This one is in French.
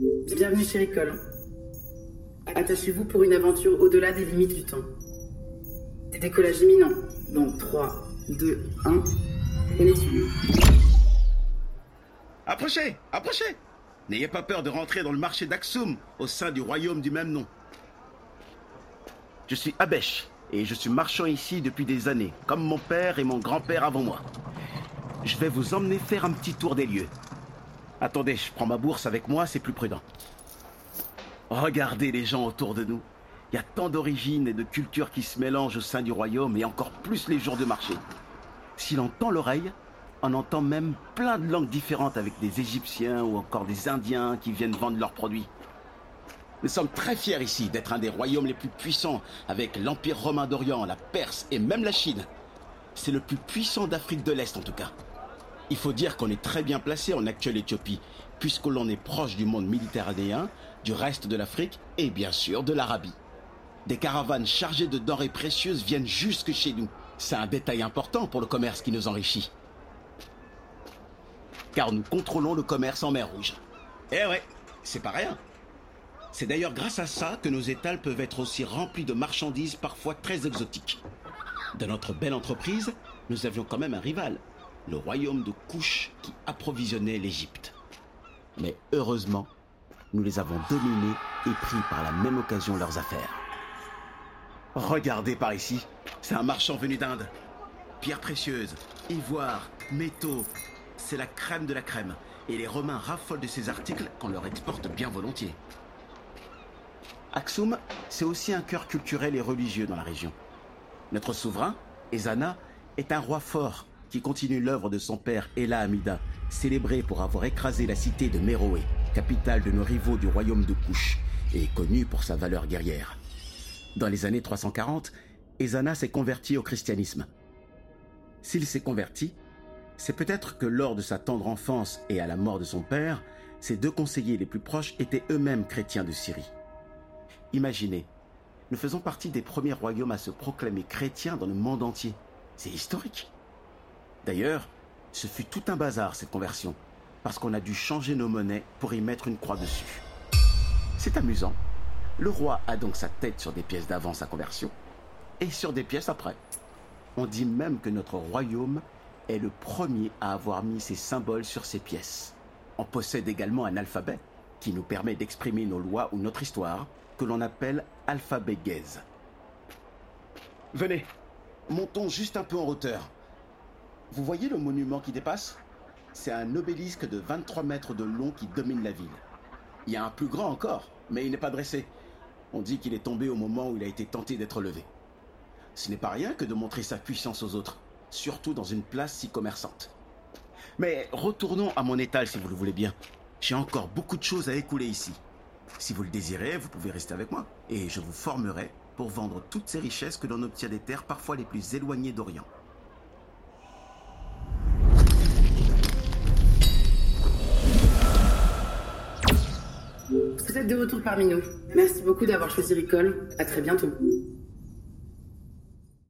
Bienvenue chez Ricole. Attachez-vous pour une aventure au-delà des limites du temps. Décollage imminent. Donc 3, 2, 1. Et les Approchez Approchez N'ayez pas peur de rentrer dans le marché d'Aksum, au sein du royaume du même nom. Je suis Abesh, et je suis marchand ici depuis des années, comme mon père et mon grand-père avant moi. Je vais vous emmener faire un petit tour des lieux. Attendez, je prends ma bourse avec moi, c'est plus prudent. Regardez les gens autour de nous. Il y a tant d'origines et de cultures qui se mélangent au sein du royaume, et encore plus les jours de marché. Si l'on tend l'oreille, on entend même plein de langues différentes avec des Égyptiens ou encore des Indiens qui viennent vendre leurs produits. Nous sommes très fiers ici d'être un des royaumes les plus puissants, avec l'Empire romain d'Orient, la Perse et même la Chine. C'est le plus puissant d'Afrique de l'Est en tout cas. Il faut dire qu'on est très bien placé en actuelle Éthiopie, puisque l'on est proche du monde méditerranéen, du reste de l'Afrique et bien sûr de l'Arabie. Des caravanes chargées de denrées précieuses viennent jusque chez nous. C'est un détail important pour le commerce qui nous enrichit car nous contrôlons le commerce en mer Rouge. Eh ouais, c'est pas rien. C'est d'ailleurs grâce à ça que nos étals peuvent être aussi remplis de marchandises parfois très exotiques. Dans notre belle entreprise, nous avions quand même un rival, le royaume de Couche qui approvisionnait l'Égypte. Mais heureusement, nous les avons dominés et pris par la même occasion leurs affaires. Regardez par ici, c'est un marchand venu d'Inde. Pierres précieuses, ivoire, métaux, c'est la crème de la crème. Et les Romains raffolent de ces articles qu'on leur exporte bien volontiers. Aksum, c'est aussi un cœur culturel et religieux dans la région. Notre souverain, Ezana, est un roi fort qui continue l'œuvre de son père Ela Amida, célébré pour avoir écrasé la cité de Méroé, capitale de nos rivaux du royaume de Couche, et connu pour sa valeur guerrière. Dans les années 340, Ezana s'est converti au christianisme. S'il s'est converti, c'est peut-être que lors de sa tendre enfance et à la mort de son père, ses deux conseillers les plus proches étaient eux-mêmes chrétiens de Syrie. Imaginez, nous faisons partie des premiers royaumes à se proclamer chrétiens dans le monde entier. C'est historique. D'ailleurs, ce fut tout un bazar cette conversion, parce qu'on a dû changer nos monnaies pour y mettre une croix dessus. C'est amusant. Le roi a donc sa tête sur des pièces d'avant sa conversion, et sur des pièces après. On dit même que notre royaume est le premier à avoir mis ces symboles sur ses pièces. On possède également un alphabet qui nous permet d'exprimer nos lois ou notre histoire, que l'on appelle alphabet gaze. Venez, montons juste un peu en hauteur. Vous voyez le monument qui dépasse? C'est un obélisque de 23 mètres de long qui domine la ville. Il y a un plus grand encore, mais il n'est pas dressé. On dit qu'il est tombé au moment où il a été tenté d'être levé. Ce n'est pas rien que de montrer sa puissance aux autres surtout dans une place si commerçante. Mais retournons à mon étal si vous le voulez bien. J'ai encore beaucoup de choses à écouler ici. Si vous le désirez, vous pouvez rester avec moi, et je vous formerai pour vendre toutes ces richesses que l'on obtient des terres parfois les plus éloignées d'Orient. Vous êtes de retour parmi nous. Merci beaucoup d'avoir choisi Ricole. À très bientôt.